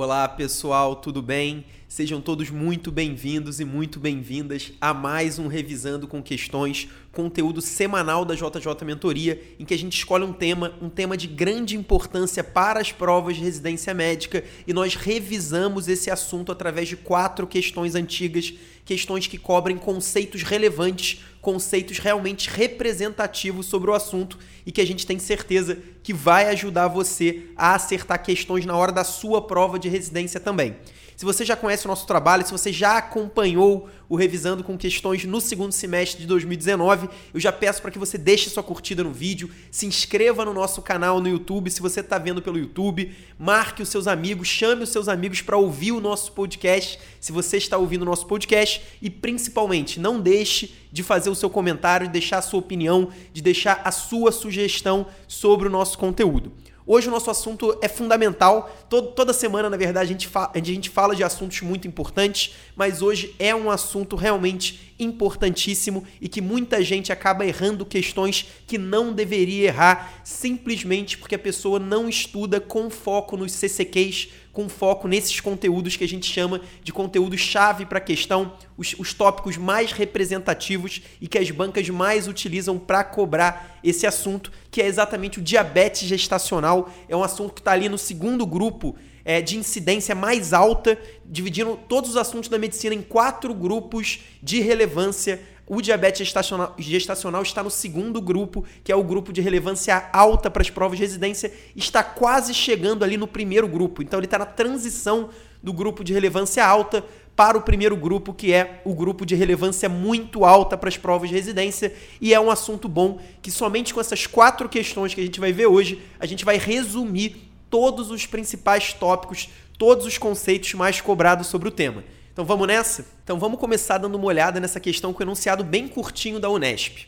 Olá pessoal, tudo bem? Sejam todos muito bem-vindos e muito bem-vindas a mais um Revisando com Questões, conteúdo semanal da JJ Mentoria, em que a gente escolhe um tema, um tema de grande importância para as provas de residência médica e nós revisamos esse assunto através de quatro questões antigas, questões que cobrem conceitos relevantes, conceitos realmente representativos sobre o assunto e que a gente tem certeza que vai ajudar você a acertar questões na hora da sua prova de residência também. Se você já conhece o nosso trabalho, se você já acompanhou o Revisando com Questões no segundo semestre de 2019, eu já peço para que você deixe sua curtida no vídeo, se inscreva no nosso canal no YouTube, se você está vendo pelo YouTube, marque os seus amigos, chame os seus amigos para ouvir o nosso podcast, se você está ouvindo o nosso podcast, e principalmente não deixe de fazer o seu comentário, de deixar a sua opinião, de deixar a sua sugestão sobre o nosso conteúdo. Hoje o nosso assunto é fundamental. Todo, toda semana, na verdade, a gente, a gente fala de assuntos muito importantes, mas hoje é um assunto realmente importantíssimo e que muita gente acaba errando questões que não deveria errar simplesmente porque a pessoa não estuda com foco nos CCQs, com foco nesses conteúdos que a gente chama de conteúdo-chave para a questão, os, os, tópicos mais representativos e que as bancas mais utilizam para cobrar esse assunto, que é exatamente o diabetes gestacional. É um assunto que está ali no segundo grupo é, de incidência mais alta, dividindo todos os assuntos da medicina em quatro grupos de relevância o diabetes gestacional, gestacional, está no segundo grupo, que é o grupo de relevância alta para as provas de residência, está quase chegando ali no primeiro grupo. Então ele está na transição do grupo de relevância alta para o primeiro grupo, que é o grupo de relevância muito alta para as provas de residência, e é um assunto bom que somente com essas quatro questões que a gente vai ver hoje, a gente vai resumir todos os principais tópicos, todos os conceitos mais cobrados sobre o tema. Então vamos nessa? Então vamos começar dando uma olhada nessa questão com o enunciado bem curtinho da Unesp.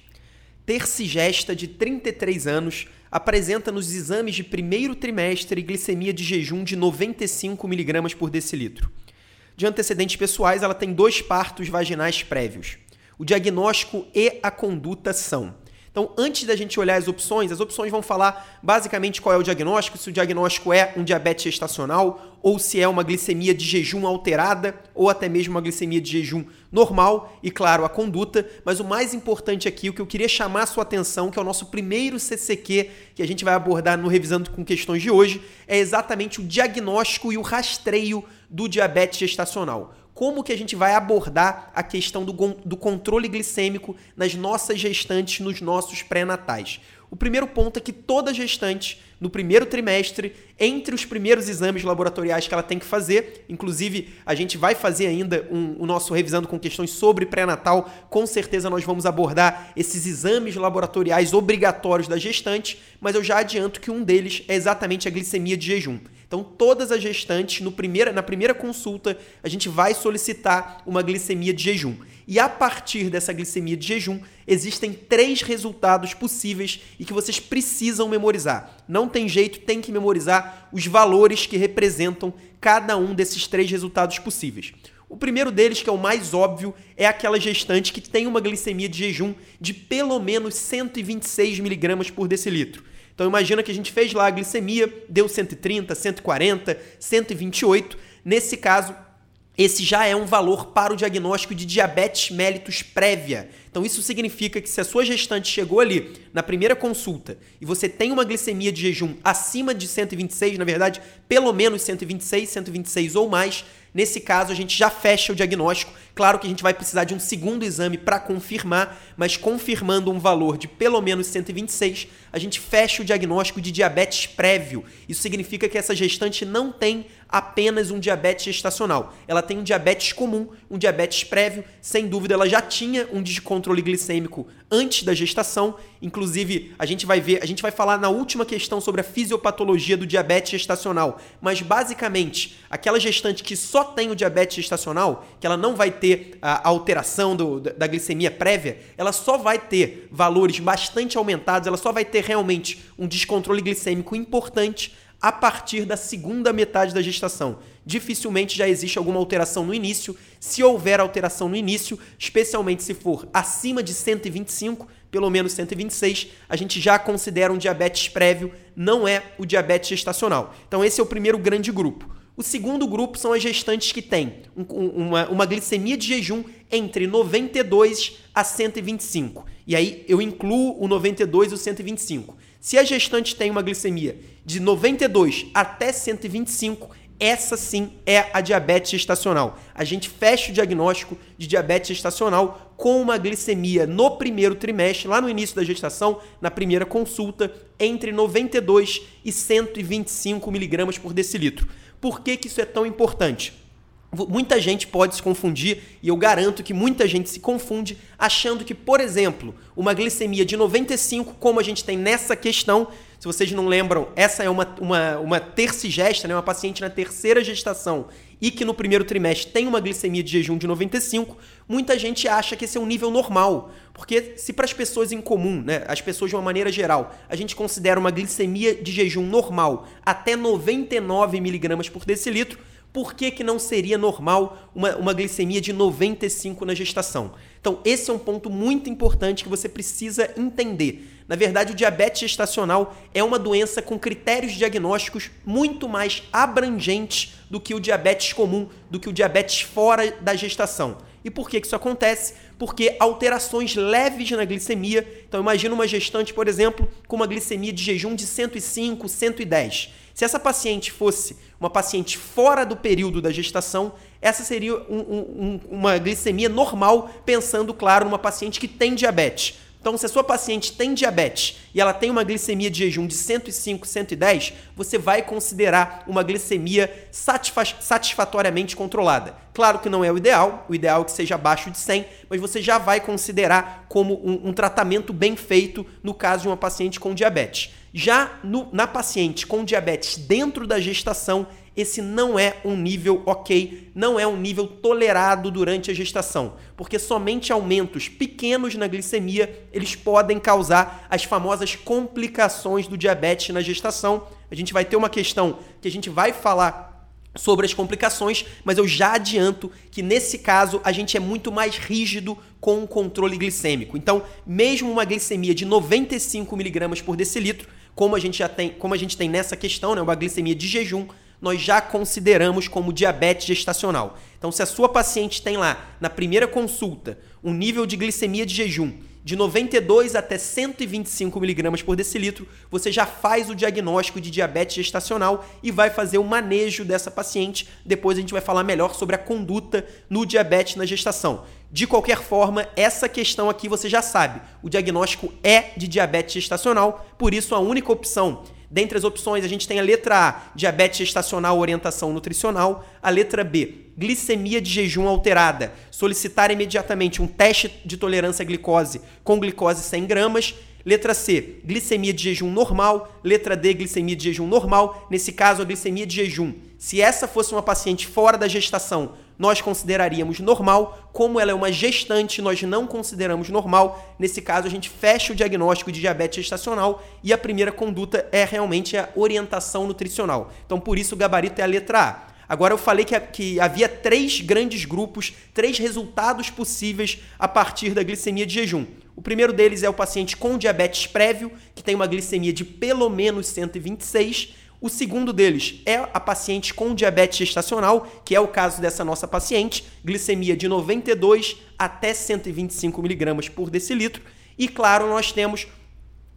Tercigesta, de 33 anos, apresenta nos exames de primeiro trimestre glicemia de jejum de 95 mg por decilitro. De antecedentes pessoais, ela tem dois partos vaginais prévios. O diagnóstico e a conduta são então, antes da gente olhar as opções, as opções vão falar basicamente qual é o diagnóstico, se o diagnóstico é um diabetes gestacional ou se é uma glicemia de jejum alterada ou até mesmo uma glicemia de jejum normal e, claro, a conduta. Mas o mais importante aqui, o que eu queria chamar a sua atenção, que é o nosso primeiro CCQ que a gente vai abordar no Revisando com Questões de hoje, é exatamente o diagnóstico e o rastreio do diabetes gestacional como que a gente vai abordar a questão do, do controle glicêmico nas nossas gestantes, nos nossos pré-natais. O primeiro ponto é que toda gestante, no primeiro trimestre, entre os primeiros exames laboratoriais que ela tem que fazer, inclusive a gente vai fazer ainda um, o nosso revisando com questões sobre pré-natal, com certeza nós vamos abordar esses exames laboratoriais obrigatórios da gestante, mas eu já adianto que um deles é exatamente a glicemia de jejum. Então, todas as gestantes, no primeira, na primeira consulta, a gente vai solicitar uma glicemia de jejum. E a partir dessa glicemia de jejum, existem três resultados possíveis e que vocês precisam memorizar. Não tem jeito, tem que memorizar os valores que representam cada um desses três resultados possíveis. O primeiro deles, que é o mais óbvio, é aquela gestante que tem uma glicemia de jejum de pelo menos 126 miligramas por decilitro. Então imagina que a gente fez lá a glicemia, deu 130, 140, 128. Nesse caso, esse já é um valor para o diagnóstico de diabetes mellitus prévia. Então isso significa que se a sua gestante chegou ali na primeira consulta e você tem uma glicemia de jejum acima de 126, na verdade, pelo menos 126, 126 ou mais, Nesse caso, a gente já fecha o diagnóstico. Claro que a gente vai precisar de um segundo exame para confirmar, mas confirmando um valor de pelo menos 126, a gente fecha o diagnóstico de diabetes prévio. Isso significa que essa gestante não tem apenas um diabetes gestacional. Ela tem um diabetes comum, um diabetes prévio. Sem dúvida, ela já tinha um descontrole glicêmico antes da gestação. Inclusive, a gente vai ver, a gente vai falar na última questão sobre a fisiopatologia do diabetes gestacional. Mas basicamente, aquela gestante que só tem o diabetes gestacional, que ela não vai ter a alteração do, da glicemia prévia, ela só vai ter valores bastante aumentados, ela só vai ter realmente um descontrole glicêmico importante a partir da segunda metade da gestação. Dificilmente já existe alguma alteração no início. Se houver alteração no início, especialmente se for acima de 125, pelo menos 126, a gente já considera um diabetes prévio, não é o diabetes gestacional. Então esse é o primeiro grande grupo. O segundo grupo são as gestantes que têm um, uma, uma glicemia de jejum entre 92 a 125. E aí eu incluo o 92 e o 125. Se a gestante tem uma glicemia de 92 até 125, essa sim é a diabetes gestacional. A gente fecha o diagnóstico de diabetes gestacional com uma glicemia no primeiro trimestre, lá no início da gestação, na primeira consulta, entre 92 e 125 miligramas por decilitro. Por que, que isso é tão importante? Muita gente pode se confundir, e eu garanto que muita gente se confunde, achando que, por exemplo, uma glicemia de 95, como a gente tem nessa questão, se vocês não lembram, essa é uma, uma, uma tercigesta, né, uma paciente na terceira gestação e que no primeiro trimestre tem uma glicemia de jejum de 95, muita gente acha que esse é um nível normal. Porque se para as pessoas em comum, né, as pessoas de uma maneira geral, a gente considera uma glicemia de jejum normal até 99 miligramas por decilitro, por que, que não seria normal uma, uma glicemia de 95 na gestação? Então, esse é um ponto muito importante que você precisa entender. Na verdade, o diabetes gestacional é uma doença com critérios diagnósticos muito mais abrangentes do que o diabetes comum, do que o diabetes fora da gestação. E por que isso acontece? Porque alterações leves na glicemia. Então, imagina uma gestante, por exemplo, com uma glicemia de jejum de 105, 110. Se essa paciente fosse uma paciente fora do período da gestação, essa seria um, um, uma glicemia normal, pensando, claro, numa paciente que tem diabetes. Então, se a sua paciente tem diabetes e ela tem uma glicemia de jejum de 105, 110, você vai considerar uma glicemia satisfatoriamente controlada. Claro que não é o ideal, o ideal é que seja abaixo de 100, mas você já vai considerar como um, um tratamento bem feito no caso de uma paciente com diabetes. Já no, na paciente com diabetes dentro da gestação, esse não é um nível ok, não é um nível tolerado durante a gestação, porque somente aumentos pequenos na glicemia, eles podem causar as famosas complicações do diabetes na gestação. A gente vai ter uma questão que a gente vai falar sobre as complicações, mas eu já adianto que nesse caso a gente é muito mais rígido com o controle glicêmico. Então, mesmo uma glicemia de 95 miligramas por decilitro, como a gente já tem, como a gente tem nessa questão, né, uma glicemia de jejum, nós já consideramos como diabetes gestacional. Então, se a sua paciente tem lá, na primeira consulta, um nível de glicemia de jejum de 92 até 125 miligramas por decilitro, você já faz o diagnóstico de diabetes gestacional e vai fazer o manejo dessa paciente. Depois a gente vai falar melhor sobre a conduta no diabetes na gestação. De qualquer forma, essa questão aqui você já sabe. O diagnóstico é de diabetes gestacional, por isso a única opção Dentre as opções, a gente tem a letra A, diabetes gestacional, orientação nutricional. A letra B, glicemia de jejum alterada. Solicitar imediatamente um teste de tolerância à glicose com glicose 100 gramas. Letra C, glicemia de jejum normal. Letra D, glicemia de jejum normal. Nesse caso, a glicemia de jejum. Se essa fosse uma paciente fora da gestação, nós consideraríamos normal. Como ela é uma gestante, nós não consideramos normal. Nesse caso, a gente fecha o diagnóstico de diabetes gestacional e a primeira conduta é realmente a orientação nutricional. Então, por isso, o gabarito é a letra A. Agora, eu falei que, que havia três grandes grupos, três resultados possíveis a partir da glicemia de jejum. O primeiro deles é o paciente com diabetes prévio, que tem uma glicemia de pelo menos 126. O segundo deles é a paciente com diabetes gestacional, que é o caso dessa nossa paciente, glicemia de 92 até 125 miligramas por decilitro. E claro, nós temos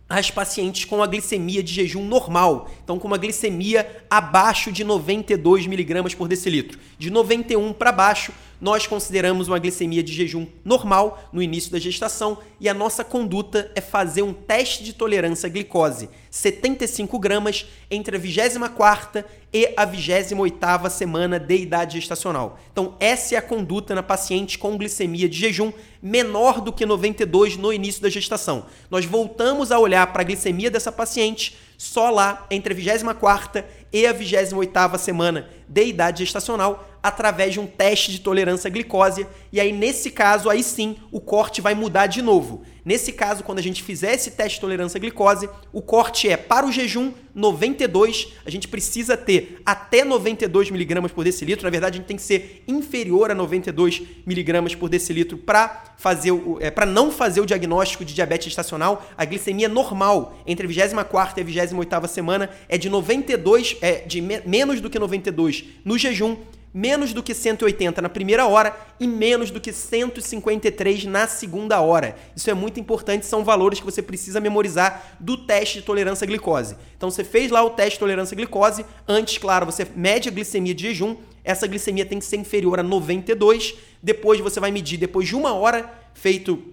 as pacientes com a glicemia de jejum normal, então com uma glicemia abaixo de 92 miligramas por decilitro. De 91 para baixo, nós consideramos uma glicemia de jejum normal no início da gestação e a nossa conduta é fazer um teste de tolerância à glicose 75 gramas entre a 24 e a 28 semana de idade gestacional. Então, essa é a conduta na paciente com glicemia de jejum menor do que 92 no início da gestação. Nós voltamos a olhar para a glicemia dessa paciente só lá entre a 24 e a 28 semana de idade gestacional através de um teste de tolerância à glicose. E aí, nesse caso, aí sim, o corte vai mudar de novo. Nesse caso, quando a gente fizer esse teste de tolerância à glicose, o corte é para o jejum 92, a gente precisa ter até 92 miligramas por decilitro. Na verdade, a gente tem que ser inferior a 92 miligramas por decilitro para fazer o, é, para não fazer o diagnóstico de diabetes estacional. A glicemia normal entre a 24 e a 28 semana é de 92, é de me, menos do que 92 92 no jejum, menos do que 180 na primeira hora e menos do que 153 na segunda hora. Isso é muito importante, são valores que você precisa memorizar do teste de tolerância à glicose. Então você fez lá o teste de tolerância à glicose, antes, claro, você mede a glicemia de jejum, essa glicemia tem que ser inferior a 92, depois você vai medir depois de uma hora feito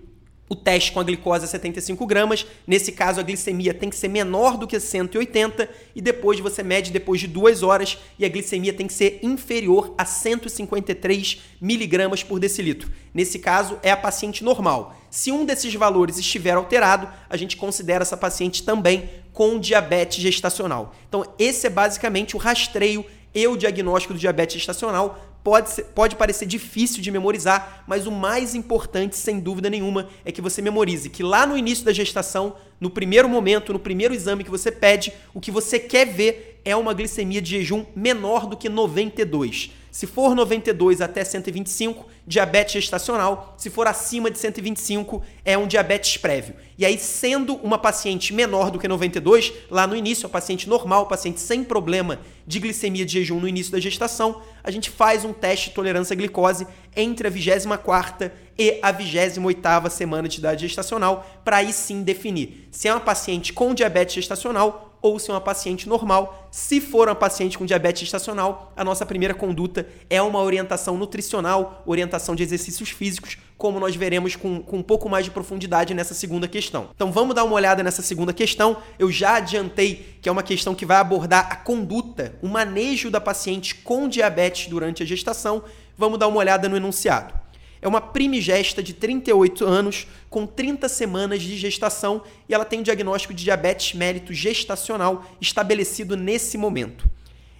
o teste com a glicose a 75 gramas. Nesse caso, a glicemia tem que ser menor do que 180 e depois você mede depois de duas horas e a glicemia tem que ser inferior a 153 miligramas por decilitro. Nesse caso, é a paciente normal. Se um desses valores estiver alterado, a gente considera essa paciente também com diabetes gestacional. Então, esse é basicamente o rastreio e o diagnóstico do diabetes gestacional pode, ser, pode parecer difícil de memorizar, mas o mais importante, sem dúvida nenhuma, é que você memorize que lá no início da gestação, no primeiro momento, no primeiro exame que você pede, o que você quer ver é uma glicemia de jejum menor do que 92. Se for 92 até 125, diabetes gestacional. Se for acima de 125, é um diabetes prévio. E aí, sendo uma paciente menor do que 92, lá no início, a paciente normal, paciente sem problema de glicemia de jejum no início da gestação, a gente faz um teste de tolerância à glicose entre a 24 e a 28 semana de idade gestacional, para aí sim definir se é uma paciente com diabetes gestacional ou se é uma paciente normal. Se for uma paciente com diabetes gestacional, a nossa primeira conduta é uma orientação nutricional, orientação de exercícios físicos, como nós veremos com, com um pouco mais de profundidade nessa segunda questão. Então vamos dar uma olhada nessa segunda questão. Eu já adiantei que é uma questão que vai abordar a conduta, o manejo da paciente com diabetes durante a gestação. Vamos dar uma olhada no enunciado. É uma primigesta de 38 anos, com 30 semanas de gestação, e ela tem o diagnóstico de diabetes mérito gestacional estabelecido nesse momento.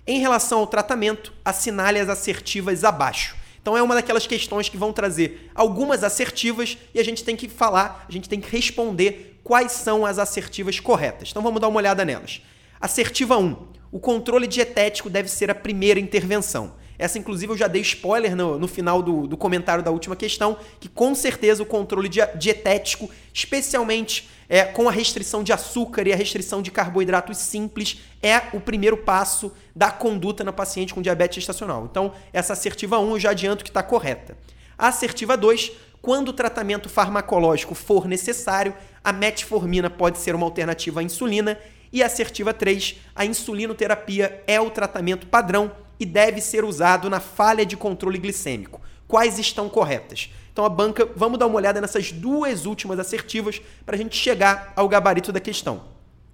Em relação ao tratamento, assinale as assertivas abaixo. Então é uma daquelas questões que vão trazer algumas assertivas e a gente tem que falar, a gente tem que responder quais são as assertivas corretas. Então vamos dar uma olhada nelas. Assertiva 1. O controle dietético deve ser a primeira intervenção. Essa, inclusive, eu já dei spoiler no, no final do, do comentário da última questão, que com certeza o controle dietético, especialmente é, com a restrição de açúcar e a restrição de carboidratos simples, é o primeiro passo da conduta na paciente com diabetes gestacional. Então, essa assertiva 1 eu já adianto que está correta. A assertiva 2, quando o tratamento farmacológico for necessário, a metformina pode ser uma alternativa à insulina. E assertiva 3, a insulinoterapia é o tratamento padrão e deve ser usado na falha de controle glicêmico. Quais estão corretas? Então a banca, vamos dar uma olhada nessas duas últimas assertivas para a gente chegar ao gabarito da questão.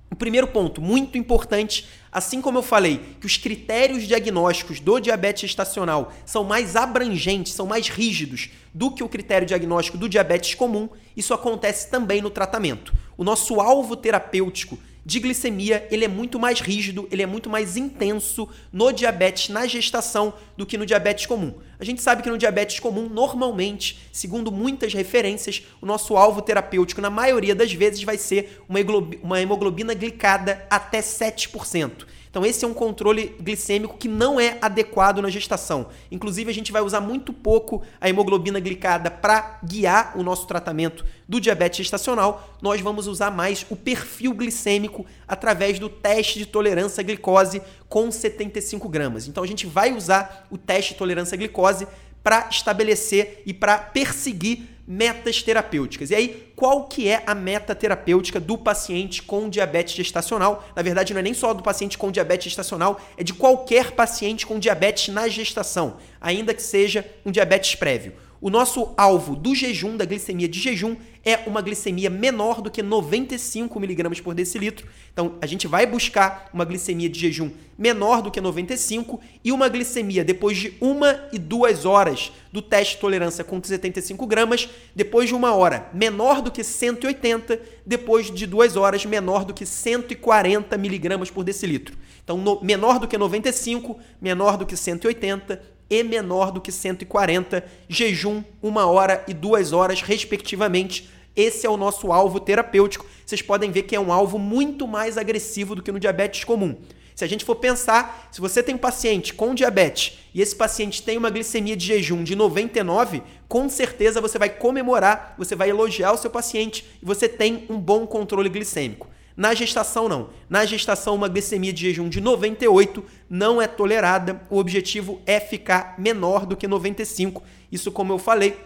O primeiro ponto, muito importante, assim como eu falei que os critérios diagnósticos do diabetes gestacional são mais abrangentes, são mais rígidos do que o critério diagnóstico do diabetes comum, isso acontece também no tratamento. O nosso alvo terapêutico de glicemia, ele é muito mais rígido, ele é muito mais intenso no diabetes na gestação do que no diabetes comum. A gente sabe que no diabetes comum, normalmente, segundo muitas referências, o nosso alvo terapêutico, na maioria das vezes, vai ser uma hemoglobina glicada até 7%. Então, esse é um controle glicêmico que não é adequado na gestação. Inclusive, a gente vai usar muito pouco a hemoglobina glicada para guiar o nosso tratamento do diabetes gestacional. Nós vamos usar mais o perfil glicêmico através do teste de tolerância à glicose com 75 gramas. Então, a gente vai usar o teste de tolerância à glicose para estabelecer e para perseguir metas terapêuticas. E aí, qual que é a meta terapêutica do paciente com diabetes gestacional? Na verdade, não é nem só do paciente com diabetes gestacional, é de qualquer paciente com diabetes na gestação, ainda que seja um diabetes prévio. O nosso alvo do jejum, da glicemia de jejum, é uma glicemia menor do que 95 miligramas por decilitro. Então, a gente vai buscar uma glicemia de jejum menor do que 95 e uma glicemia depois de uma e duas horas do teste de tolerância com 75 gramas, depois de uma hora menor do que 180, depois de duas horas menor do que 140 miligramas por decilitro. Então, no, menor do que 95, menor do que 180 e menor do que 140, jejum uma hora e duas horas, respectivamente esse é o nosso alvo terapêutico. Vocês podem ver que é um alvo muito mais agressivo do que no diabetes comum. Se a gente for pensar, se você tem um paciente com diabetes e esse paciente tem uma glicemia de jejum de 99, com certeza você vai comemorar, você vai elogiar o seu paciente e você tem um bom controle glicêmico. Na gestação, não. Na gestação, uma glicemia de jejum de 98 não é tolerada. O objetivo é ficar menor do que 95. Isso, como eu falei,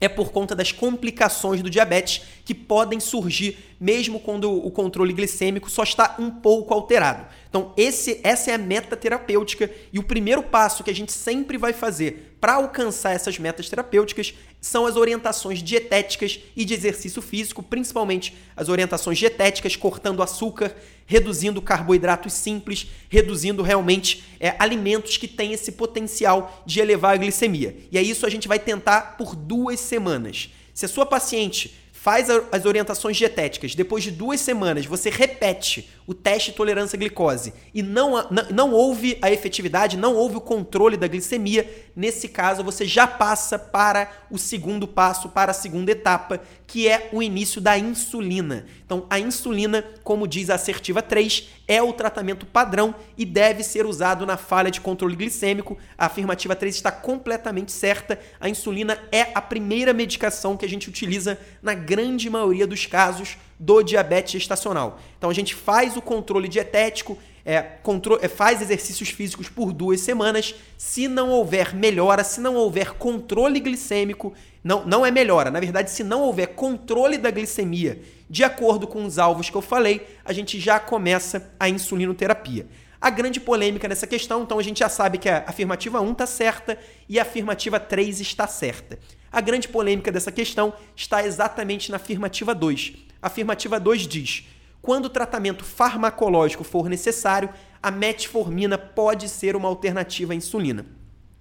é por conta das complicações do diabetes que podem surgir mesmo quando o controle glicêmico só está um pouco alterado. Então, esse, essa é a meta terapêutica e o primeiro passo que a gente sempre vai fazer para alcançar essas metas terapêuticas são as orientações dietéticas e de exercício físico, principalmente as orientações dietéticas, cortando açúcar, reduzindo carboidratos simples, reduzindo realmente é, alimentos que têm esse potencial de elevar a glicemia. E é isso a gente vai tentar por duas semanas. Se a sua paciente faz as orientações dietéticas, depois de duas semanas você repete o teste de tolerância à glicose. E não, não, não houve a efetividade, não houve o controle da glicemia, nesse caso você já passa para o segundo passo, para a segunda etapa, que é o início da insulina. Então, a insulina, como diz a assertiva 3, é o tratamento padrão e deve ser usado na falha de controle glicêmico. A afirmativa 3 está completamente certa. A insulina é a primeira medicação que a gente utiliza na grande maioria dos casos do diabetes gestacional. Então a gente faz o controle dietético, é, é, faz exercícios físicos por duas semanas. Se não houver melhora, se não houver controle glicêmico, não, não é melhora. Na verdade, se não houver controle da glicemia de acordo com os alvos que eu falei, a gente já começa a insulinoterapia. A grande polêmica nessa questão, então a gente já sabe que a afirmativa 1 está certa e a afirmativa 3 está certa. A grande polêmica dessa questão está exatamente na afirmativa 2. A afirmativa 2 diz: quando o tratamento farmacológico for necessário, a metformina pode ser uma alternativa à insulina.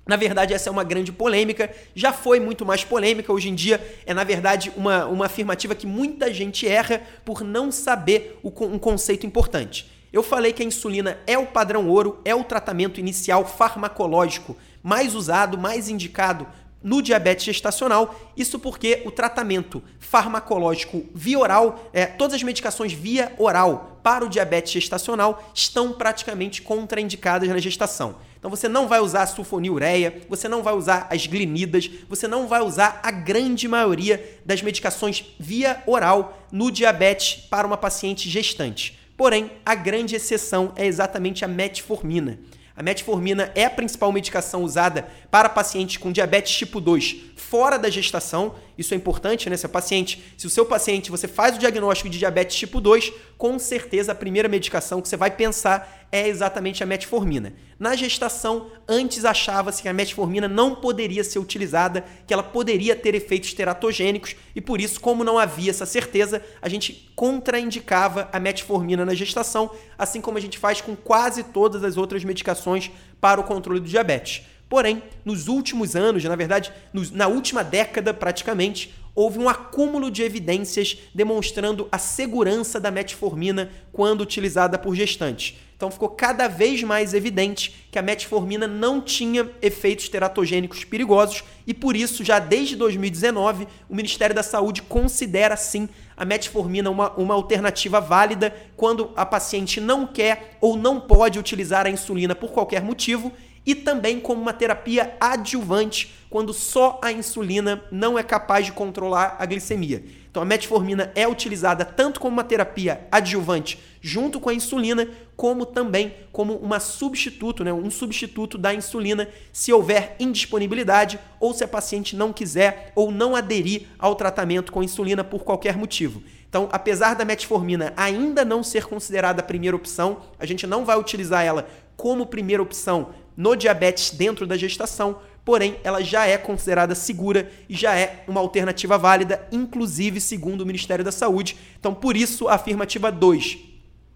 Na verdade, essa é uma grande polêmica, já foi muito mais polêmica, hoje em dia é, na verdade, uma, uma afirmativa que muita gente erra por não saber o, um conceito importante. Eu falei que a insulina é o padrão ouro, é o tratamento inicial farmacológico mais usado, mais indicado no diabetes gestacional. Isso porque o tratamento farmacológico via oral, é, todas as medicações via oral para o diabetes gestacional estão praticamente contraindicadas na gestação. Então você não vai usar a sulfonilureia, você não vai usar as glinidas, você não vai usar a grande maioria das medicações via oral no diabetes para uma paciente gestante. Porém, a grande exceção é exatamente a metformina. A metformina é a principal medicação usada para pacientes com diabetes tipo 2 fora da gestação. Isso é importante, né? Se, paciente, se o seu paciente, você faz o diagnóstico de diabetes tipo 2, com certeza a primeira medicação que você vai pensar é exatamente a metformina. Na gestação, antes achava-se que a metformina não poderia ser utilizada, que ela poderia ter efeitos teratogênicos, e por isso, como não havia essa certeza, a gente contraindicava a metformina na gestação, assim como a gente faz com quase todas as outras medicações para o controle do diabetes. Porém, nos últimos anos, na verdade, na última década praticamente, houve um acúmulo de evidências demonstrando a segurança da metformina quando utilizada por gestantes. Então ficou cada vez mais evidente que a metformina não tinha efeitos teratogênicos perigosos e por isso, já desde 2019, o Ministério da Saúde considera sim a metformina uma, uma alternativa válida quando a paciente não quer ou não pode utilizar a insulina por qualquer motivo e também como uma terapia adjuvante, quando só a insulina não é capaz de controlar a glicemia. Então a metformina é utilizada tanto como uma terapia adjuvante junto com a insulina, como também como uma substituto, né, um substituto da insulina se houver indisponibilidade ou se a paciente não quiser ou não aderir ao tratamento com insulina por qualquer motivo. Então, apesar da metformina ainda não ser considerada a primeira opção, a gente não vai utilizar ela como primeira opção no diabetes dentro da gestação, porém ela já é considerada segura e já é uma alternativa válida, inclusive segundo o Ministério da Saúde. Então, por isso, a afirmativa 2,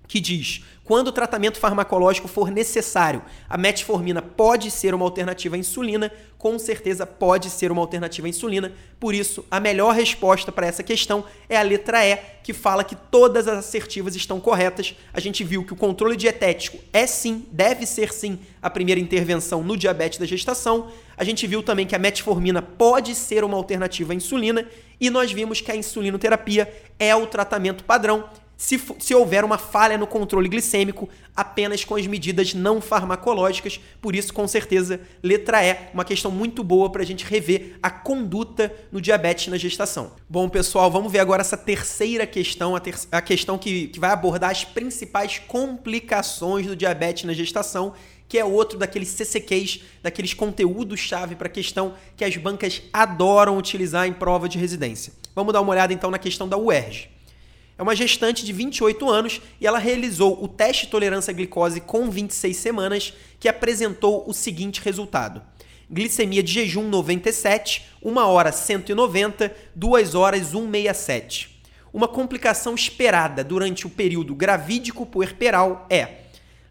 que diz: quando o tratamento farmacológico for necessário, a metformina pode ser uma alternativa à insulina, com certeza pode ser uma alternativa à insulina. Por isso, a melhor resposta para essa questão é a letra E, que fala que todas as assertivas estão corretas. A gente viu que o controle dietético é sim, deve ser sim, a primeira intervenção no diabetes da gestação. A gente viu também que a metformina pode ser uma alternativa à insulina e nós vimos que a insulinoterapia é o tratamento padrão se, se houver uma falha no controle glicêmico apenas com as medidas não farmacológicas. Por isso, com certeza, letra E, uma questão muito boa para a gente rever a conduta no diabetes na gestação. Bom, pessoal, vamos ver agora essa terceira questão, a, ter a questão que, que vai abordar as principais complicações do diabetes na gestação que é outro daqueles CCQs, daqueles conteúdos-chave para a questão que as bancas adoram utilizar em prova de residência. Vamos dar uma olhada então na questão da UERJ. É uma gestante de 28 anos e ela realizou o teste de tolerância à glicose com 26 semanas, que apresentou o seguinte resultado: glicemia de jejum 97, 1 hora 190, 2 horas 167. Uma complicação esperada durante o período gravídico puerperal é: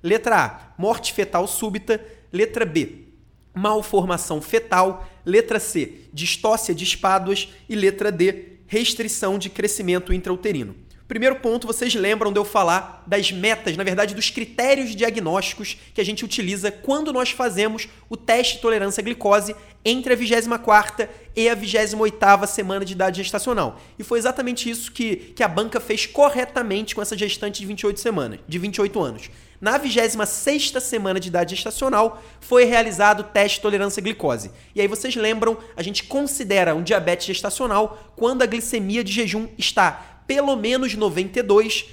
letra A, morte fetal súbita, letra B, malformação fetal, letra C, distócia de espáduas e letra D, restrição de crescimento intrauterino. Primeiro ponto, vocês lembram de eu falar das metas, na verdade, dos critérios diagnósticos que a gente utiliza quando nós fazemos o teste de tolerância à glicose entre a 24ª e a 28ª semana de idade gestacional. E foi exatamente isso que, que a banca fez corretamente com essa gestante de 28 semanas, de 28 anos. Na 26ª semana de idade gestacional, foi realizado o teste de tolerância à glicose. E aí vocês lembram, a gente considera um diabetes gestacional quando a glicemia de jejum está pelo menos 92,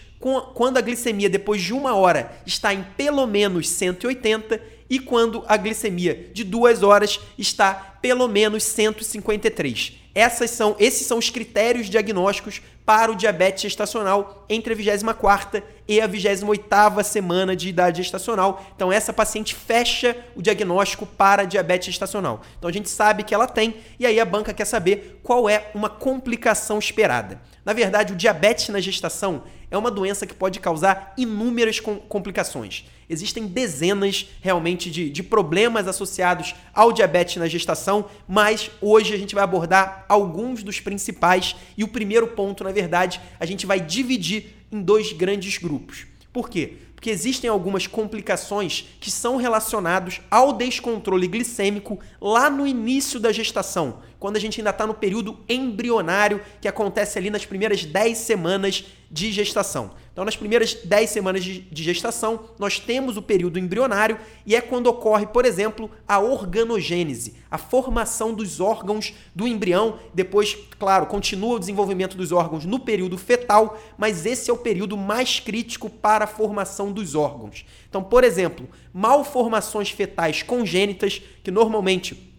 quando a glicemia depois de uma hora está em pelo menos 180 e quando a glicemia de duas horas está pelo menos 153. Essas são, esses são os critérios diagnósticos para o diabetes gestacional entre a 24ª e a 28ª semana de idade gestacional. Então essa paciente fecha o diagnóstico para diabetes gestacional. Então a gente sabe que ela tem e aí a banca quer saber qual é uma complicação esperada. Na verdade, o diabetes na gestação é uma doença que pode causar inúmeras complicações. Existem dezenas realmente de, de problemas associados ao diabetes na gestação, mas hoje a gente vai abordar alguns dos principais e o primeiro ponto, na verdade, a gente vai dividir em dois grandes grupos. Por quê? Porque existem algumas complicações que são relacionadas ao descontrole glicêmico lá no início da gestação, quando a gente ainda está no período embrionário, que acontece ali nas primeiras 10 semanas de gestação. Então, nas primeiras 10 semanas de, gestação, nós temos o período embrionário e é quando ocorre, por exemplo, a organogênese, a formação dos órgãos do embrião. Depois, claro, continua o desenvolvimento dos órgãos no período fetal, mas esse é o período mais crítico para a formação dos órgãos. Então, por exemplo, malformações fetais congênitas, que normalmente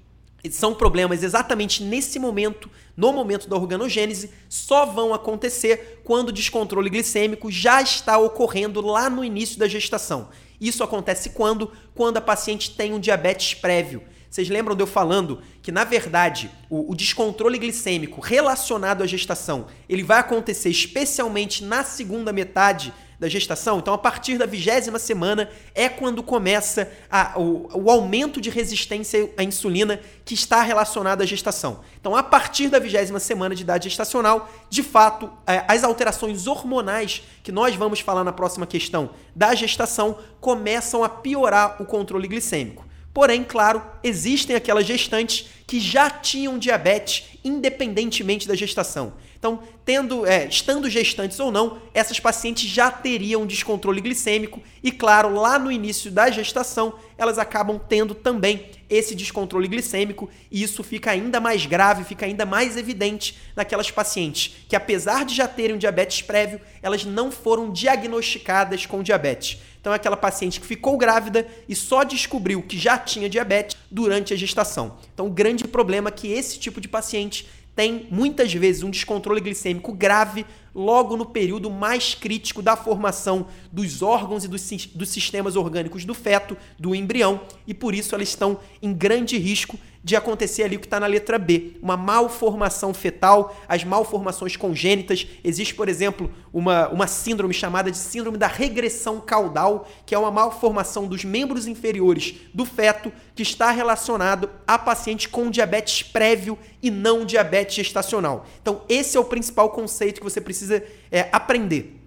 são problemas exatamente nesse momento, no momento da organogênese, só vão acontecer quando o descontrole glicêmico já está ocorrendo lá no início da gestação. Isso acontece quando? Quando a paciente tem um diabetes prévio. Vocês lembram de eu falando que, na verdade, o, o, descontrole glicêmico relacionado à gestação ele vai acontecer especialmente na segunda metade da gestação. Então, a partir da vigésima semana é quando começa a, o, o, aumento de resistência à insulina que está relacionado à gestação. Então, a partir da vigésima semana de idade gestacional, de fato, é, as alterações hormonais que nós vamos falar na próxima questão da gestação começam a piorar o controle glicêmico. Porém, claro, existem aquelas gestantes que já tinham diabetes independentemente da gestação. Então, tendo, é, estando gestantes ou não, essas pacientes já teriam descontrole glicêmico e, claro, lá no início da gestação, elas acabam tendo também esse descontrole glicêmico e isso fica ainda mais grave, fica ainda mais evidente naquelas pacientes que, apesar de já terem um diabetes prévio, elas não foram diagnosticadas com diabetes. Então, é aquela paciente que ficou grávida e só descobriu que já tinha diabetes durante a gestação. Então, o grande problema é que esse tipo de paciente tem muitas vezes um descontrole glicêmico grave logo no período mais crítico da formação dos órgãos e dos, dos sistemas orgânicos do feto, do embrião, e por isso elas estão em grande risco de acontecer ali o que está na letra B, uma malformação fetal, as malformações congênitas. Existe, por exemplo, uma, uma síndrome chamada de síndrome da regressão caudal, que é uma malformação dos membros inferiores do feto que está relacionado a paciente com diabetes prévio e não diabetes gestacional. Então, esse é o principal conceito que você precisa é, aprender.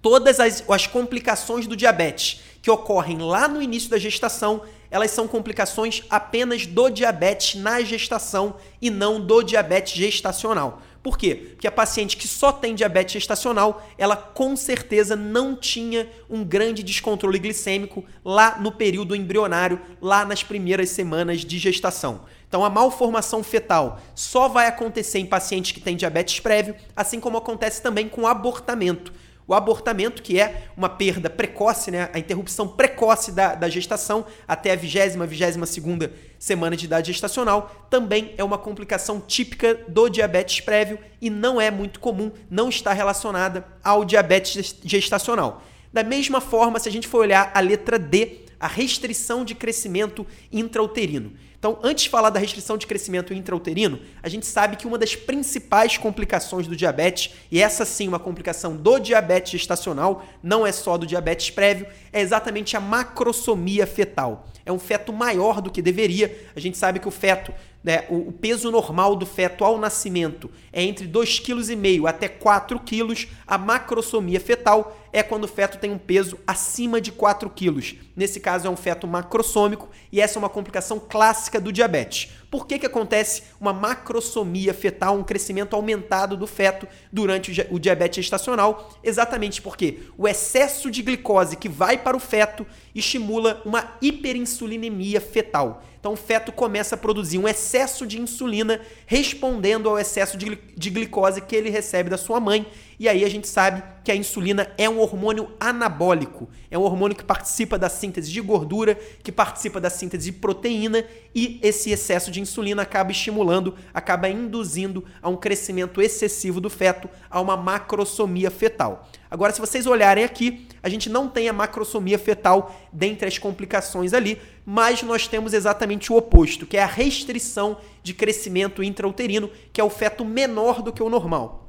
Todas as, as complicações do diabetes que ocorrem lá no início da gestação elas são complicações apenas do diabetes na gestação e não do diabetes gestacional. Por quê? Porque a paciente que só tem diabetes gestacional, ela com certeza não tinha um grande descontrole glicêmico lá no período embrionário, lá nas primeiras semanas de gestação. Então, a malformação fetal só vai acontecer em pacientes que têm diabetes prévio, assim como acontece também com abortamento. O abortamento, que é uma perda precoce, né? a interrupção precoce da, da gestação até a vigésima, vigésima segunda semana de idade gestacional, também é uma complicação típica do diabetes prévio e não é muito comum, não está relacionada ao diabetes gestacional. Da mesma forma, se a gente for olhar a letra D, a restrição de crescimento intrauterino. Então, antes de falar da restrição de crescimento intrauterino, a gente sabe que uma das principais complicações do diabetes, e essa sim uma complicação do diabetes gestacional, não é só do diabetes prévio, é exatamente a macrosomia fetal. É um feto maior do que deveria. A gente sabe que o feto né, o, o, peso normal do feto ao nascimento é entre 2,5 kg até 4 kg. A macrosomia fetal é quando o feto tem um peso acima de 4 kg. Nesse caso é um feto macrosômico e essa é uma complicação clássica do diabetes. Por que, que acontece uma macrosomia fetal, um crescimento aumentado do feto durante o diabetes gestacional? Exatamente porque o excesso de glicose que vai para o feto estimula uma hiperinsulinemia fetal. Então o feto começa a produzir um excesso de insulina respondendo ao excesso de, de glicose que ele recebe da sua mãe. E aí a gente sabe que a insulina é um hormônio anabólico, é um hormônio que participa da síntese de gordura, que participa da síntese de proteína e esse excesso de insulina acaba estimulando, acaba induzindo a um crescimento excessivo do feto, a uma macrosomia fetal. Agora, se vocês olharem aqui, a gente não tem a macrosomia fetal dentre as complicações ali, mas nós temos exatamente o oposto, que é a restrição de crescimento intrauterino, que é o feto menor do que o normal.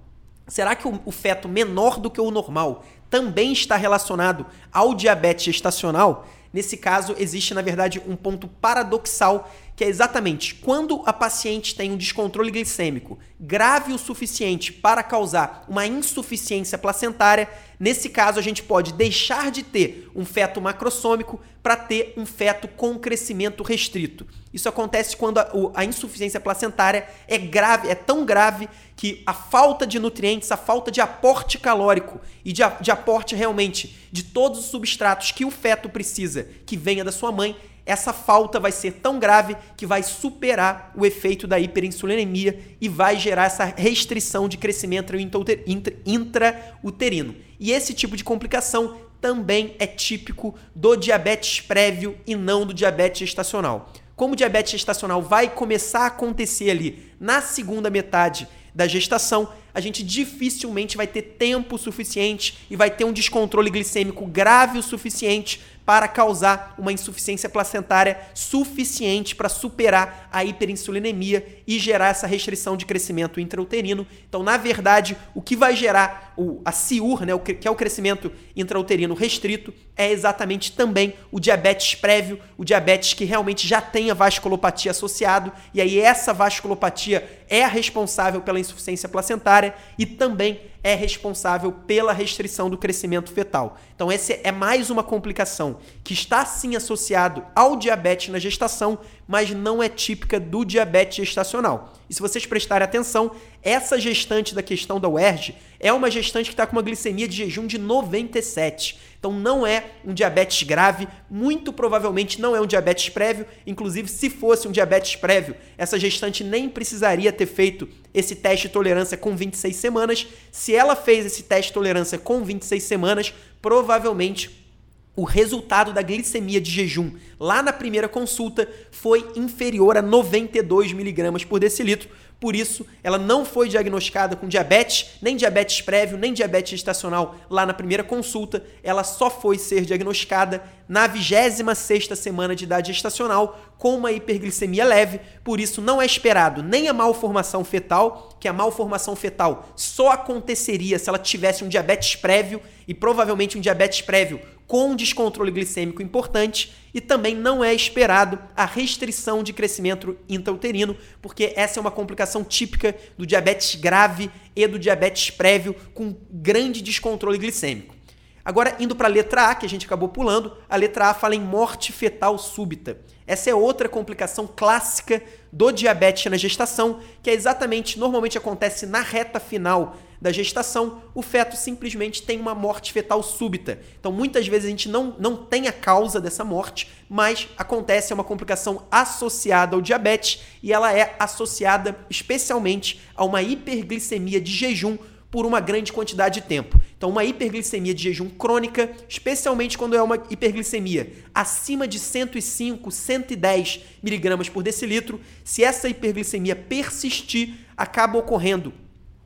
Será que o, feto menor do que o normal também está relacionado ao diabetes gestacional? Nesse caso, existe, na verdade, um ponto paradoxal que é exatamente quando a paciente tem um descontrole glicêmico grave o suficiente para causar uma insuficiência placentária, nesse caso a gente pode deixar de ter um feto macrosômico para ter um feto com crescimento restrito. Isso acontece quando a, a, insuficiência placentária é grave, é tão grave que a falta de nutrientes, a falta de aporte calórico e de, de aporte realmente de todos os substratos que o feto precisa que venha da sua mãe essa falta vai ser tão grave que vai superar o efeito da hiperinsulinemia e vai gerar essa restrição de crescimento intrauterino. E esse tipo de complicação também é típico do diabetes prévio e não do diabetes gestacional. Como o diabetes gestacional vai começar a acontecer ali na segunda metade da gestação, a gente dificilmente vai ter tempo suficiente e vai ter um descontrole glicêmico grave o suficiente para causar uma insuficiência placentária suficiente para superar a hiperinsulinemia e gerar essa restrição de crescimento intrauterino. Então, na verdade, o que vai gerar o, a CIUR, né, o que é o crescimento intrauterino restrito, é exatamente também o diabetes prévio, o diabetes que realmente já tem a vasculopatia associado, e aí essa vasculopatia é a responsável pela insuficiência placentária e também é responsável pela restrição do crescimento fetal. Então, essa é mais uma complicação que está sim associado ao diabetes na gestação, mas não é típica do diabetes gestacional. E se vocês prestarem atenção, essa gestante da questão da UERJ é uma gestante que está com uma glicemia de jejum de 97. Então não é um diabetes grave, muito provavelmente não é um diabetes prévio. Inclusive, se fosse um diabetes prévio, essa gestante nem precisaria ter feito esse teste de tolerância com 26 semanas. Se ela fez esse teste de tolerância com 26 semanas, provavelmente o resultado da glicemia de jejum lá na primeira consulta foi inferior a 92 miligramas por decilitro. Por isso, ela não foi diagnosticada com diabetes, nem diabetes prévio, nem diabetes gestacional lá na primeira consulta. Ela só foi ser diagnosticada na 26ª semana de idade gestacional com uma hiperglicemia leve. Por isso, não é esperado nem a malformação fetal, que a malformação fetal só aconteceria se ela tivesse um diabetes prévio e provavelmente um diabetes prévio com descontrole glicêmico importante e também não é esperado a restrição de crescimento intrauterino, porque essa é uma complicação típica do diabetes grave e do diabetes prévio com grande descontrole glicêmico. Agora, indo para a letra A, que a gente acabou pulando, a letra A fala em morte fetal súbita. Essa é outra complicação clássica do diabetes na gestação, que é exatamente, normalmente acontece na reta final da gestação, o feto simplesmente tem uma morte fetal súbita. Então, muitas vezes a gente não, não tem a causa dessa morte, mas acontece é uma complicação associada ao diabetes e ela é associada especialmente a uma hiperglicemia de jejum por uma grande quantidade de tempo. Então, uma hiperglicemia de jejum crônica, especialmente quando é uma hiperglicemia acima de 105, 110 miligramas por decilitro, se essa hiperglicemia persistir, acaba ocorrendo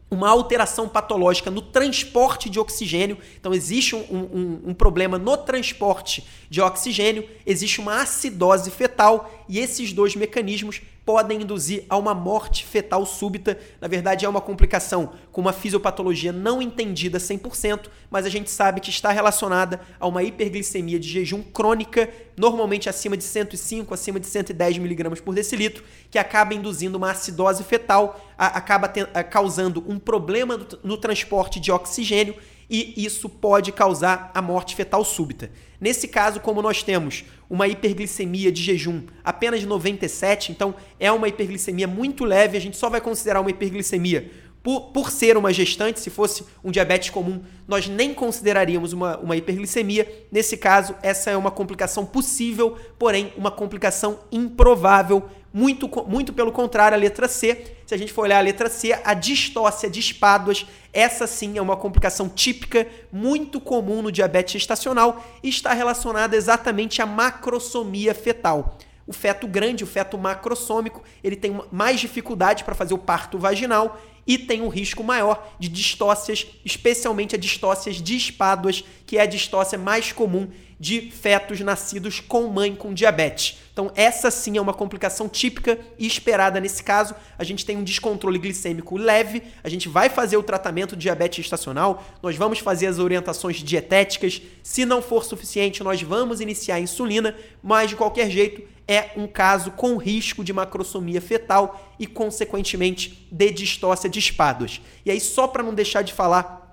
uma alteração patológica no transporte de oxigênio. Então, existe um, um, um, problema no transporte de oxigênio, existe uma acidose fetal, e esses dois mecanismos podem induzir a uma morte fetal súbita. Na verdade, é uma complicação com uma fisiopatologia não entendida 100%, mas a gente sabe que está relacionada a uma hiperglicemia de jejum crônica, normalmente acima de 105, acima de 110 miligramas por decilitro, que acaba induzindo uma acidose fetal, a, acaba a, causando um problema no, no transporte de oxigênio e isso pode causar a morte fetal súbita. Nesse caso, como nós temos uma hiperglicemia de jejum apenas de 97, então é uma hiperglicemia muito leve, a gente só vai considerar uma hiperglicemia por, por ser uma gestante, se fosse um diabetes comum, nós nem consideraríamos uma, uma hiperglicemia. Nesse caso, essa é uma complicação possível, porém uma complicação improvável, muito, muito pelo contrário, a letra C. Se a gente for olhar a letra C, a distócia de espáduas, essa sim é uma complicação típica, muito comum no diabetes estacional e está relacionada exatamente à macrosomia fetal. O feto grande, o feto macrosômico, ele tem mais dificuldade para fazer o parto vaginal e tem um risco maior de distócias, especialmente a distócias de espáduas, que é a distócia mais comum de fetos nascidos com mãe com diabetes. Então, essa sim é uma complicação típica e esperada nesse caso. A gente tem um descontrole glicêmico leve, a gente vai fazer o tratamento de diabetes estacional, nós vamos fazer as orientações dietéticas. Se não for suficiente, nós vamos iniciar a insulina, mas de qualquer jeito é um caso com risco de macrosomia fetal e, consequentemente, de distócia de espadas. E aí, só para não deixar de falar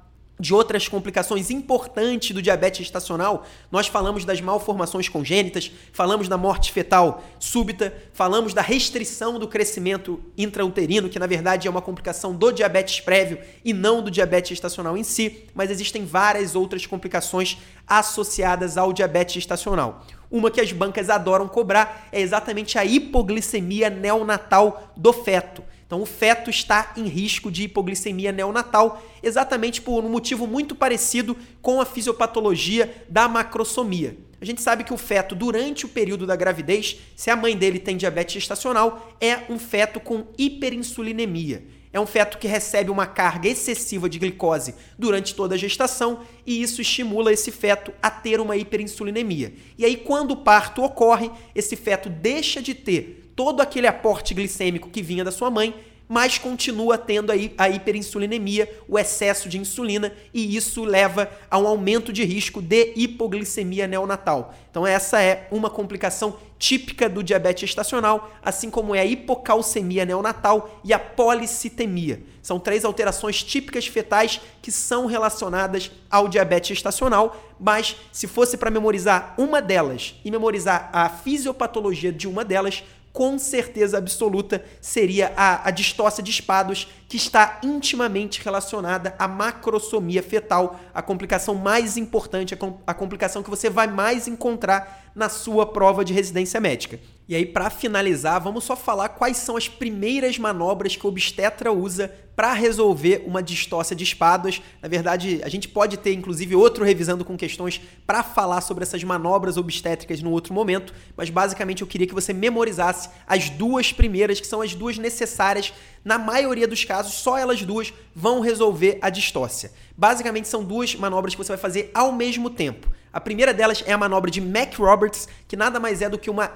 de outras complicações importantes do diabetes estacional, nós falamos das malformações congênitas, falamos da morte fetal súbita, falamos da restrição do crescimento intrauterino, que na verdade é uma complicação do diabetes prévio e não do diabetes estacional em si, mas existem várias outras complicações associadas ao diabetes estacional. Uma que as bancas adoram cobrar é exatamente a hipoglicemia neonatal do feto. Então, o feto está em risco de hipoglicemia neonatal, exatamente por um motivo muito parecido com a fisiopatologia da macrosomia. A gente sabe que o feto, durante o período da gravidez, se a mãe dele tem diabetes estacional, é um feto com hiperinsulinemia. É um feto que recebe uma carga excessiva de glicose durante toda a gestação e isso estimula esse feto a ter uma hiperinsulinemia. E aí, quando o parto ocorre, esse feto deixa de ter todo aquele aporte glicêmico que vinha da sua mãe, mas continua tendo a hiperinsulinemia, o excesso de insulina, e isso leva a um aumento de risco de hipoglicemia neonatal. Então essa é uma complicação típica do diabetes estacional, assim como é a hipocalcemia neonatal e a policitemia. São três alterações típicas fetais que são relacionadas ao diabetes estacional, mas se fosse para memorizar uma delas e memorizar a fisiopatologia de uma delas, com certeza absoluta seria a, a distócia de espados, que está intimamente relacionada à macrosomia fetal, a complicação mais importante, a, com, a complicação que você vai mais encontrar na sua prova de residência médica. E aí, para finalizar, vamos só falar quais são as primeiras manobras que o obstetra usa para resolver uma distócia de espadas. Na verdade, a gente pode ter, inclusive, outro revisando com questões para falar sobre essas manobras obstétricas no outro momento, mas basicamente eu queria que você memorizasse as duas primeiras, que são as duas necessárias. Na maioria dos casos, só elas duas vão resolver a distócia. Basicamente, são duas manobras que você vai fazer ao mesmo tempo. A primeira delas é a manobra de Mac Roberts, que nada mais é do que uma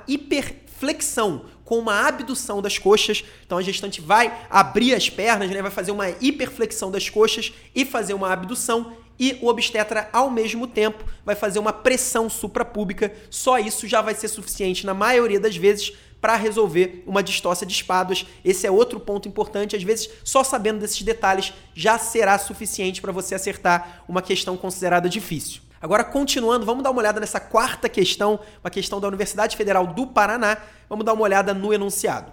hiperflexão com uma abdução das coxas. Então a gestante vai abrir as pernas, né, vai fazer uma hiperflexão das coxas e fazer uma abdução. E o obstetra, ao mesmo tempo, vai fazer uma pressão suprapúbica. Só isso já vai ser suficiente, na maioria das vezes, para resolver uma distócia de espáduas. Esse é outro ponto importante. Às vezes, só sabendo desses detalhes já será suficiente para você acertar uma questão considerada difícil. Agora, continuando, vamos dar uma olhada nessa quarta questão, uma questão da Universidade Federal do Paraná. Vamos dar uma olhada no enunciado.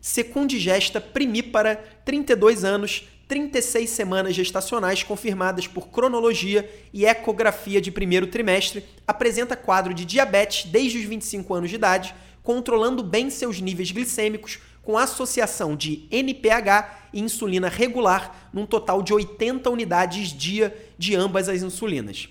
Secundigesta primípara, 32 anos, 36 semanas gestacionais confirmadas por cronologia e ecografia de primeiro trimestre, apresenta quadro de diabetes desde os 25 anos de idade, controlando bem seus níveis glicêmicos, com associação de NPH e insulina regular, num total de 80 unidades dia de ambas as insulinas.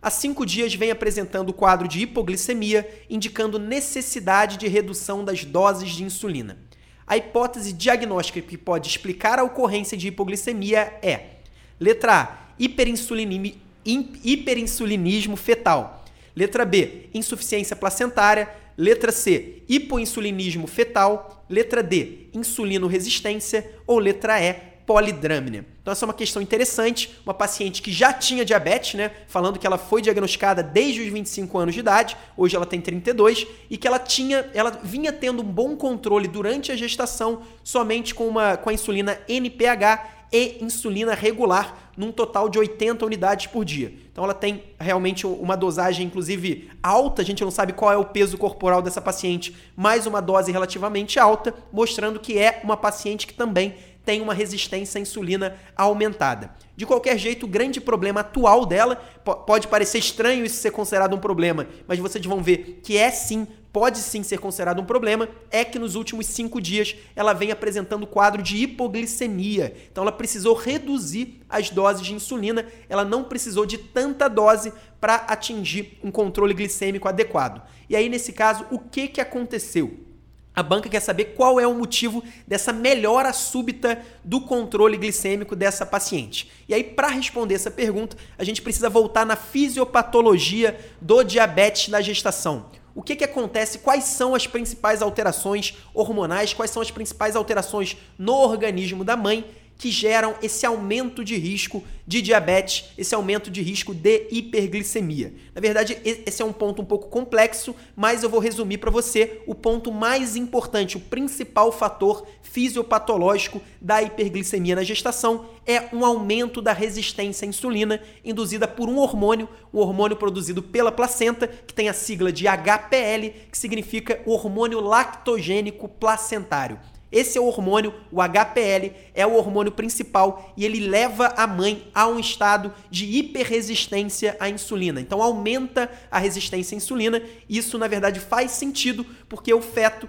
Há cinco dias vem apresentando o quadro de hipoglicemia, indicando necessidade de redução das doses de insulina. A hipótese diagnóstica que pode explicar a ocorrência de hipoglicemia é: letra A, hiperinsulinismo fetal. Letra B, insuficiência placentária. Letra C, hipoinsulinismo fetal. Letra D, insulino-resistência. Ou letra E, polidrâmina. Então essa é uma questão interessante, uma paciente que já tinha diabetes, né, falando que ela foi diagnosticada desde os 25 anos de idade, hoje ela tem 32 e que ela tinha, ela vinha tendo um bom controle durante a gestação somente com uma com a insulina NPH e insulina regular num total de 80 unidades por dia. Então ela tem realmente uma dosagem, inclusive, alta, a gente não sabe qual é o peso corporal dessa paciente, mas uma dose relativamente alta, mostrando que é uma paciente que também tem uma resistência à insulina aumentada. De qualquer jeito, o grande problema atual dela, pode parecer estranho isso ser considerado um problema, mas vocês vão ver que é sim, pode sim ser considerado um problema, é que nos últimos cinco dias ela vem apresentando quadro de hipoglicemia. Então ela precisou reduzir as doses de insulina, ela não precisou de tanta dose para atingir um controle glicêmico adequado. E aí, nesse caso, o que, que aconteceu? A banca quer saber qual é o motivo dessa melhora súbita do controle glicêmico dessa paciente. E aí, para responder essa pergunta, a gente precisa voltar na fisiopatologia do diabetes na gestação. O que, que acontece? Quais são as principais alterações hormonais? Quais são as principais alterações no organismo da mãe que geram esse aumento de risco de diabetes, esse aumento de risco de hiperglicemia. Na verdade, esse é um ponto um pouco complexo, mas eu vou resumir para você o ponto mais importante, o principal fator fisiopatológico da hiperglicemia na gestação é um aumento da resistência à insulina induzida por um hormônio, um hormônio produzido pela placenta, que tem a sigla de HPL, que significa hormônio lactogênico placentário. Esse é o hormônio, o HPL, é o hormônio principal e ele leva a mãe a um estado de hiperresistência à insulina. Então aumenta a resistência à insulina. Isso, na verdade, faz sentido porque o feto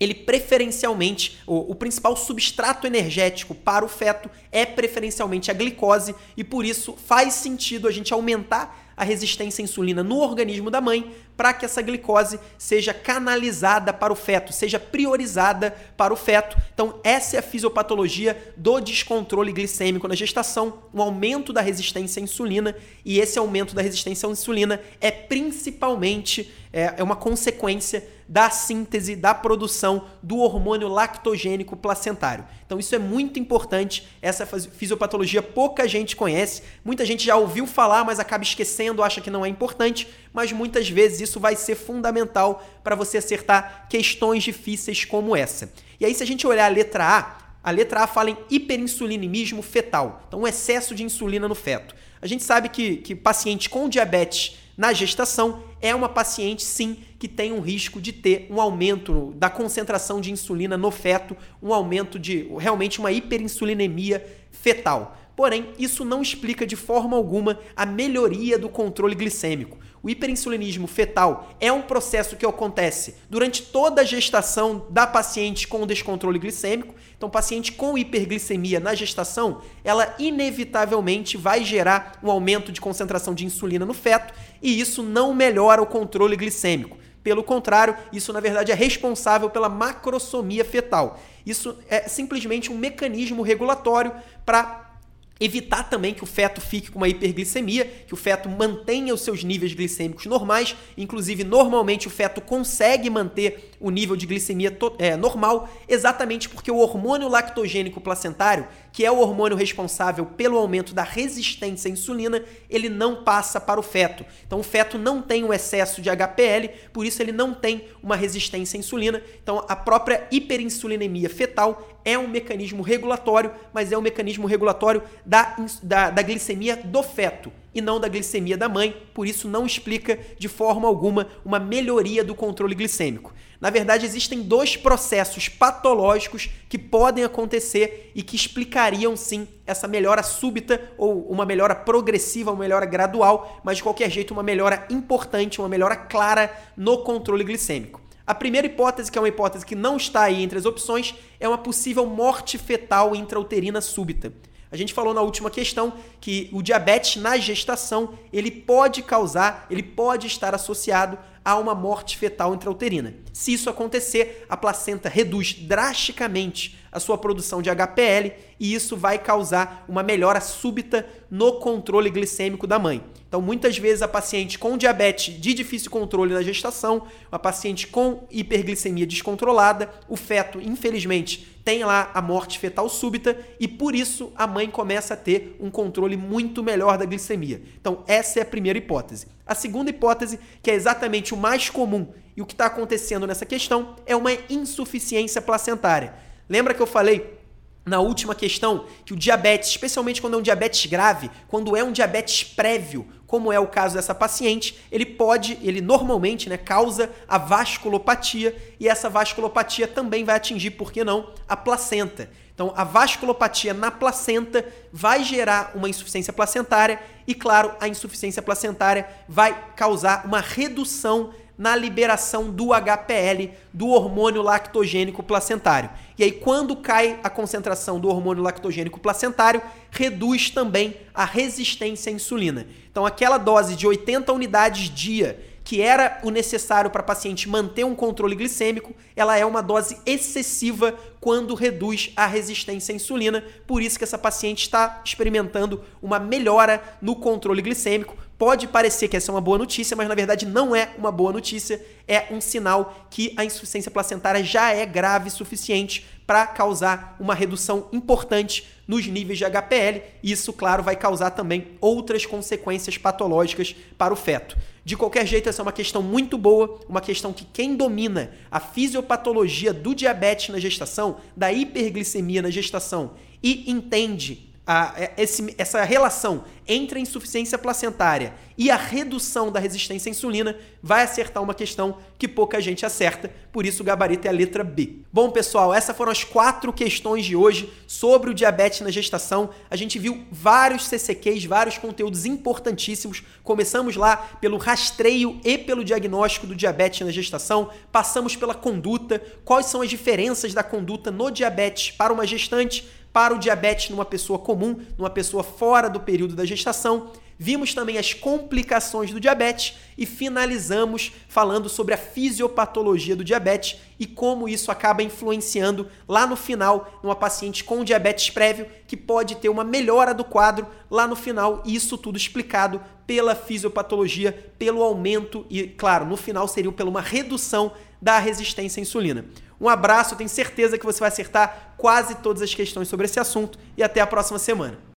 ele preferencialmente, o, o, principal substrato energético para o feto é preferencialmente a glicose e por isso faz sentido a gente aumentar a resistência à insulina no organismo da mãe para que essa glicose seja canalizada para o feto, seja priorizada para o feto. Então, essa é a fisiopatologia do descontrole glicêmico na gestação, um aumento da resistência à insulina, e esse aumento da resistência à insulina é principalmente é, é uma consequência da síntese, da produção do hormônio lactogênico placentário. Então isso é muito importante, essa fisiopatologia pouca gente conhece, muita gente já ouviu falar, mas acaba esquecendo, acha que não é importante, mas muitas vezes isso vai ser fundamental para você acertar questões difíceis como essa. E aí se a gente olhar a letra A, a letra A fala em hiperinsulinismo fetal, então um excesso de insulina no feto. A gente sabe que, que paciente com diabetes na gestação é uma paciente, sim, que tem um risco de ter um aumento da concentração de insulina no feto, um aumento de realmente uma hiperinsulinemia fetal. Porém, isso não explica de forma alguma a melhoria do controle glicêmico. O hiperinsulinismo fetal é um processo que acontece durante toda a gestação da paciente com descontrole glicêmico. Então, paciente com hiperglicemia na gestação, ela inevitavelmente vai gerar um aumento de concentração de insulina no feto e isso não melhora o controle glicêmico. Pelo contrário, isso na verdade é responsável pela macrosomia fetal. Isso é simplesmente um mecanismo regulatório para evitar também que o feto fique com uma hiperglicemia, que o feto mantenha os seus níveis glicêmicos normais. Inclusive, normalmente o feto consegue manter o nível de glicemia é, normal, exatamente porque o hormônio lactogênico placentário, que é o hormônio responsável pelo aumento da resistência à insulina, ele não passa para o feto. Então, o feto não tem um excesso de HPL, por isso ele não tem uma resistência à insulina. Então, a própria hiperinsulinemia fetal é um mecanismo regulatório, mas é um mecanismo regulatório da, da, da glicemia do feto. E não da glicemia da mãe, por isso não explica de forma alguma uma melhoria do controle glicêmico. Na verdade, existem dois processos patológicos que podem acontecer e que explicariam sim essa melhora súbita ou uma melhora progressiva, uma melhora gradual, mas de qualquer jeito uma melhora importante, uma melhora clara no controle glicêmico. A primeira hipótese, que é uma hipótese que não está aí entre as opções, é uma possível morte fetal intrauterina súbita. A gente falou na última questão que o diabetes na gestação, ele pode causar, ele pode estar associado a uma morte fetal intrauterina. Se isso acontecer, a placenta reduz drasticamente a sua produção de HPL e isso vai causar uma melhora súbita no controle glicêmico da mãe. Então, muitas vezes a paciente com diabetes de difícil controle na gestação, a paciente com hiperglicemia descontrolada, o feto, infelizmente, tem lá a morte fetal súbita e por isso a mãe começa a ter um controle muito melhor da glicemia. Então, essa é a primeira hipótese. A segunda hipótese, que é exatamente o mais comum e o que está acontecendo nessa questão, é uma insuficiência placentária. Lembra que eu falei na última questão que o diabetes, especialmente quando é um diabetes grave, quando é um diabetes prévio, como é o caso dessa paciente, ele pode, ele normalmente, né, causa a vasculopatia e essa vasculopatia também vai atingir, por que não, a placenta. Então, a vasculopatia na placenta vai gerar uma insuficiência placentária e, claro, a insuficiência placentária vai causar uma redução na liberação do HPL, do hormônio lactogênico placentário. E aí, quando cai a concentração do hormônio lactogênico placentário, reduz também a resistência à insulina. Então, aquela dose de 80 unidades dia que era o necessário para paciente manter um controle glicêmico, ela é uma dose excessiva quando reduz a resistência à insulina. Por isso que essa paciente está experimentando uma melhora no controle glicêmico. Pode parecer que essa é uma boa notícia, mas na verdade não é uma boa notícia. É um sinal que a insuficiência placentária já é grave o suficiente para causar uma redução importante nos níveis de HPL. E isso, claro, vai causar também outras consequências patológicas para o feto. De qualquer jeito, essa é uma questão muito boa, uma questão que quem domina a fisiopatologia do diabetes na gestação, da hiperglicemia na gestação e entende a, é, esse, essa relação entre a insuficiência placentária e a redução da resistência à insulina vai acertar uma questão que pouca gente acerta, por isso o gabarito é a letra B. Bom, pessoal, essas foram as quatro questões de hoje sobre o diabetes na gestação. A gente viu vários CCQs, vários conteúdos importantíssimos. Começamos lá pelo rastreio e pelo diagnóstico do diabetes na gestação, passamos pela conduta, quais são as diferenças da conduta no diabetes para uma gestante para o diabetes numa pessoa comum, numa pessoa fora do período da gestação. Vimos também as complicações do diabetes e finalizamos falando sobre a fisiopatologia do diabetes e como isso acaba influenciando lá no final numa paciente com diabetes prévio que pode ter uma melhora do quadro lá no final, e isso tudo explicado pela fisiopatologia, pelo aumento e, claro, no final seria pela uma redução da resistência à insulina. Um abraço, tenho certeza que você vai acertar quase todas as questões sobre esse assunto e até a próxima semana.